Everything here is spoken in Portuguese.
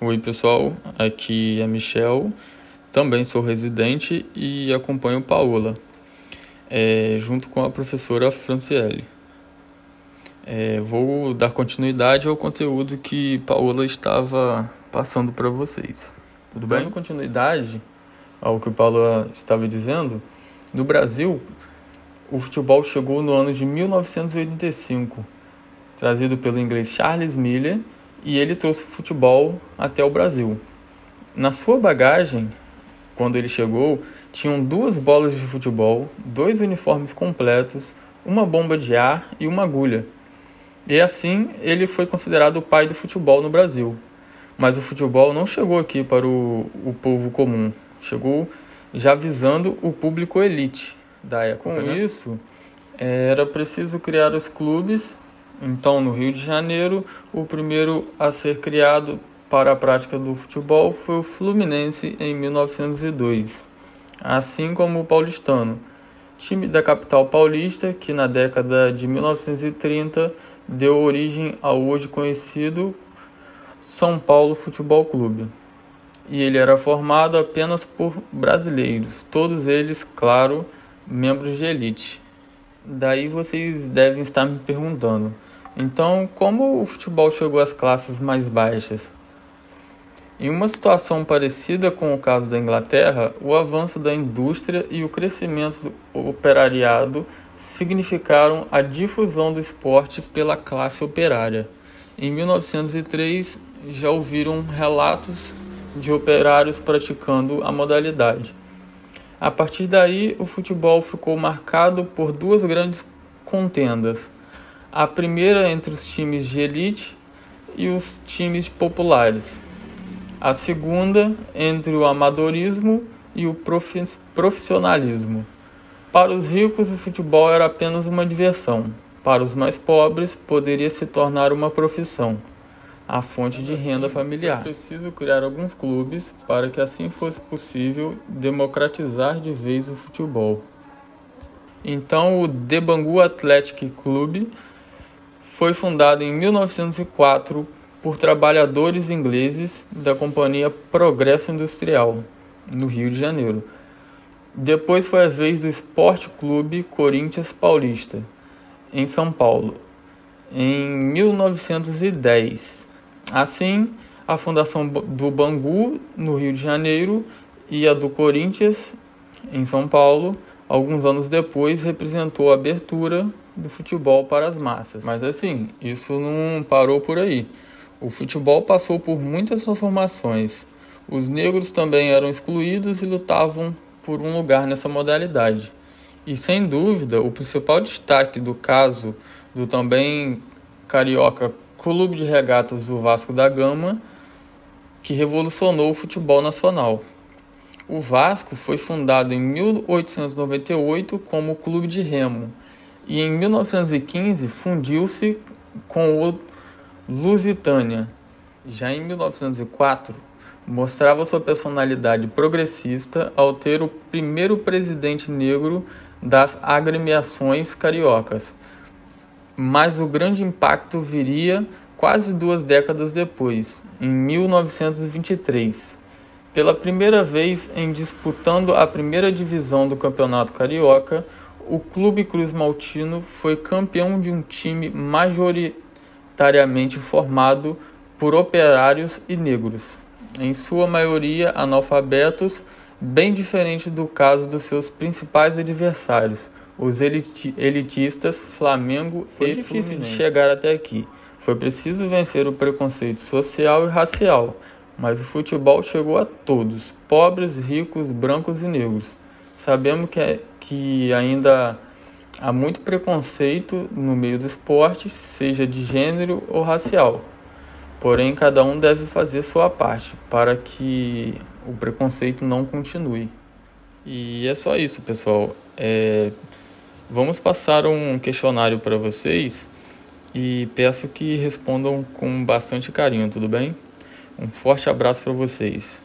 Oi, pessoal. Aqui é Michel. Também sou residente e acompanho Paola, é, junto com a professora Franciele. É, vou dar continuidade ao conteúdo que Paola estava passando para vocês. Tudo bem? Dando continuidade ao que Paola estava dizendo, no Brasil, o futebol chegou no ano de 1985, trazido pelo inglês Charles Miller e ele trouxe o futebol até o Brasil. Na sua bagagem, quando ele chegou, tinham duas bolas de futebol, dois uniformes completos, uma bomba de ar e uma agulha. E assim ele foi considerado o pai do futebol no Brasil. Mas o futebol não chegou aqui para o, o povo comum, chegou já visando o público elite da época. Com né? isso, era preciso criar os clubes então, no Rio de Janeiro, o primeiro a ser criado para a prática do futebol foi o Fluminense em 1902, assim como o Paulistano, time da capital paulista que na década de 1930 deu origem ao hoje conhecido São Paulo Futebol Clube. E ele era formado apenas por brasileiros, todos eles, claro, membros de elite. Daí vocês devem estar me perguntando: então, como o futebol chegou às classes mais baixas? Em uma situação parecida com o caso da Inglaterra, o avanço da indústria e o crescimento do operariado significaram a difusão do esporte pela classe operária. Em 1903, já ouviram relatos de operários praticando a modalidade. A partir daí, o futebol ficou marcado por duas grandes contendas. A primeira entre os times de elite e os times populares. A segunda entre o amadorismo e o profissionalismo. Para os ricos, o futebol era apenas uma diversão. Para os mais pobres, poderia se tornar uma profissão a fonte de renda familiar. É preciso criar alguns clubes para que assim fosse possível democratizar de vez o futebol. Então, o Debangu Athletic Club foi fundado em 1904 por trabalhadores ingleses da companhia Progresso Industrial, no Rio de Janeiro. Depois foi a vez do Esporte Clube Corinthians Paulista, em São Paulo, em 1910. Assim, a fundação do Bangu, no Rio de Janeiro, e a do Corinthians, em São Paulo, alguns anos depois, representou a abertura do futebol para as massas. Mas assim, isso não parou por aí. O futebol passou por muitas transformações. Os negros também eram excluídos e lutavam por um lugar nessa modalidade. E sem dúvida, o principal destaque do caso do também carioca clube de regatas do Vasco da Gama, que revolucionou o futebol nacional. O Vasco foi fundado em 1898 como clube de remo e em 1915 fundiu-se com o Lusitânia. Já em 1904, mostrava sua personalidade progressista ao ter o primeiro presidente negro das agremiações cariocas, mas o grande impacto viria quase duas décadas depois, em 1923. Pela primeira vez em disputando a primeira divisão do Campeonato Carioca, o Clube Cruz Maltino foi campeão de um time majoritariamente formado por operários e negros, em sua maioria analfabetos, bem diferente do caso dos seus principais adversários, os elitistas Flamengo Foi e difícil Fluminense. de chegar até aqui. Foi preciso vencer o preconceito social e racial, mas o futebol chegou a todos, pobres, ricos, brancos e negros. Sabemos que, é, que ainda há muito preconceito no meio do esporte, seja de gênero ou racial. Porém, cada um deve fazer sua parte para que o preconceito não continue. E é só isso, pessoal. É, Vamos passar um questionário para vocês e peço que respondam com bastante carinho, tudo bem? Um forte abraço para vocês.